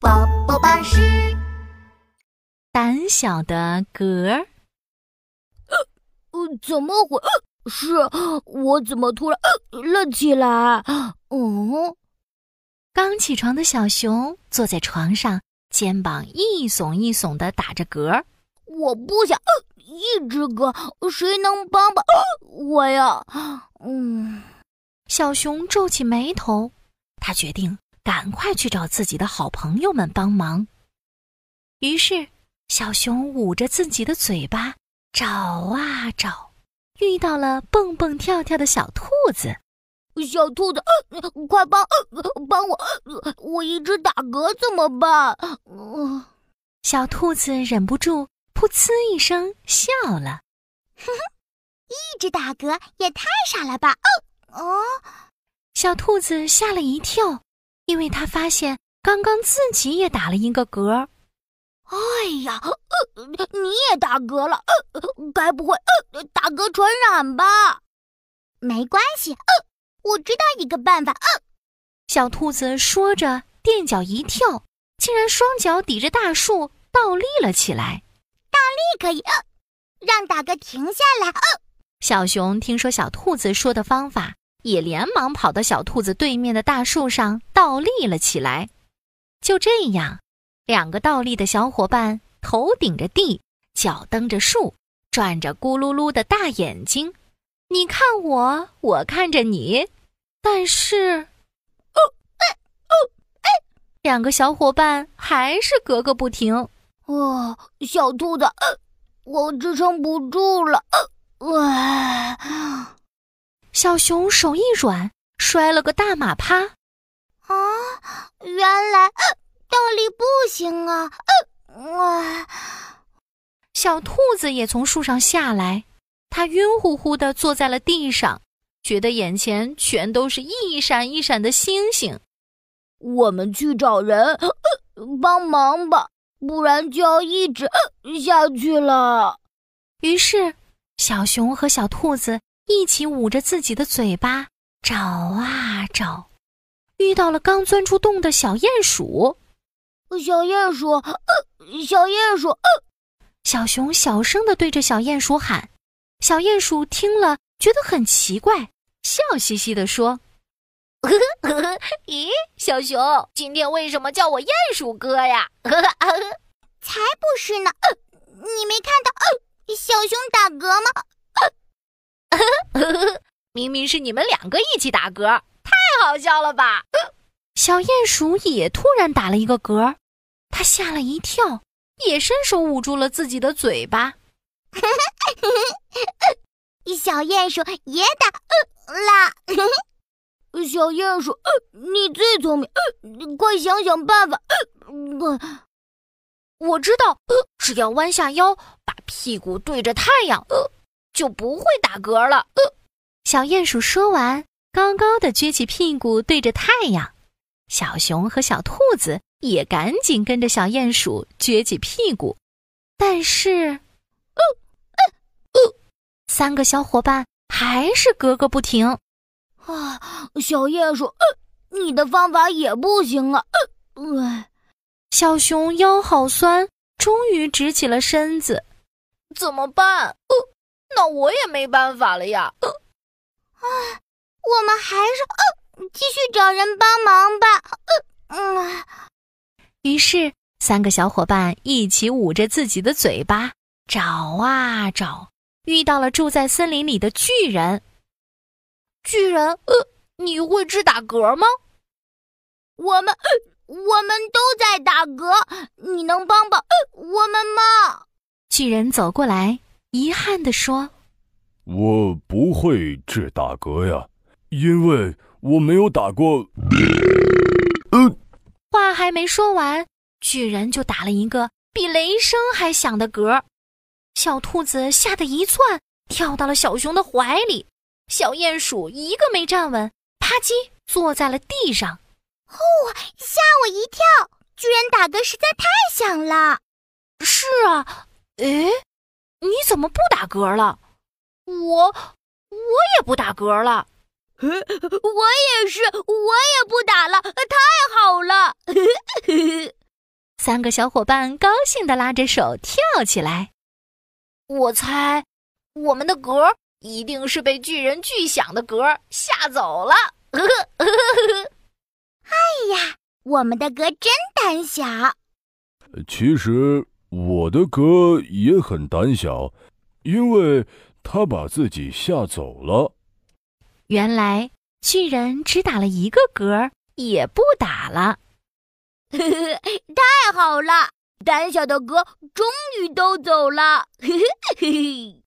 宝宝巴士，胆小的嗝儿。呃，怎么回事？我怎么突然呃了起来？嗯，刚起床的小熊坐在床上，肩膀一耸一耸的打着嗝。我不想一直嗝，谁能帮帮我呀？嗯，小熊皱起眉头，他决定赶快去找自己的好朋友们帮忙。于是，小熊捂着自己的嘴巴。找啊找，遇到了蹦蹦跳跳的小兔子。小兔子，快帮帮我！我一直打嗝怎么办？小兔子忍不住噗呲一声笑了。哼哼，一直打嗝也太傻了吧！哦，小兔子吓了一跳，因为他发现刚刚自己也打了一个嗝。哎呀，你也打嗝了，呃该不会呃打嗝传染吧？没关系，我知道一个办法。小兔子说着，垫脚一跳，竟然双脚抵着大树倒立了起来。倒立可以让打嗝停下来。小熊听说小兔子说的方法，也连忙跑到小兔子对面的大树上倒立了起来。就这样。两个倒立的小伙伴，头顶着地，脚蹬着树，转着咕噜噜的大眼睛。你看我，我看着你，但是，哦，哎，哦，哎，两个小伙伴还是格格不停。哦，小兔子，我支撑不住了。哇，小熊手一软，摔了个大马趴。啊，原来。倒立不行啊！啊！小兔子也从树上下来，它晕乎乎的坐在了地上，觉得眼前全都是一闪一闪的星星。我们去找人帮忙吧，不然就要一直下去了。于是，小熊和小兔子一起捂着自己的嘴巴找啊找，遇到了刚钻出洞的小鼹鼠。小鼹鼠，呃小鼹鼠，呃小熊小声的对着小鼹鼠喊。小鼹鼠听了，觉得很奇怪，笑嘻嘻的说：“呵呵呵呵咦，小熊，今天为什么叫我鼹鼠哥呀？”“呵呵呵才不是呢，呃你没看到小熊打嗝吗？”“明明是你们两个一起打嗝，太好笑了吧？” 小鼹鼠也突然打了一个嗝。它吓了一跳，也伸手捂住了自己的嘴巴。小鼹鼠也打了。小鼹鼠，你最聪明，快想想办法。我知道，只要弯下腰，把屁股对着太阳，就不会打嗝了。小鼹鼠说完，高高的撅起屁股对着太阳。小熊和小兔子。也赶紧跟着小鼹鼠撅起屁股，但是，呃呃呃三个小伙伴还是格格不停。啊，小鼹鼠，你的方法也不行啊！小熊腰好酸，终于直起了身子。怎么办？呃那我也没办法了呀！啊，我们还是呃继续找人帮忙吧。嗯。于是，三个小伙伴一起捂着自己的嘴巴找啊找，遇到了住在森林里的巨人。巨人，呃，你会治打嗝吗？我们，我们都在打嗝，你能帮帮我们吗？巨人走过来，遗憾地说：“我不会治打嗝呀，因为我没有打过。”嗯。话还没说完，巨人就打了一个比雷声还响的嗝，小兔子吓得一窜，跳到了小熊的怀里。小鼹鼠一个没站稳，啪叽坐在了地上。哦，吓我一跳！巨人打嗝实在太响了。是啊，诶，你怎么不打嗝了？我，我也不打嗝了。我也是，我也不打了，太好了。三个小伙伴高兴地拉着手跳起来。我猜，我们的嗝一定是被巨人巨响的嗝吓走了。哎呀，我们的嗝真胆小。其实我的嗝也很胆小，因为他把自己吓走了。原来巨人只打了一个嗝，也不打了。太好了，胆小的哥终于都走了。嘿嘿嘿嘿。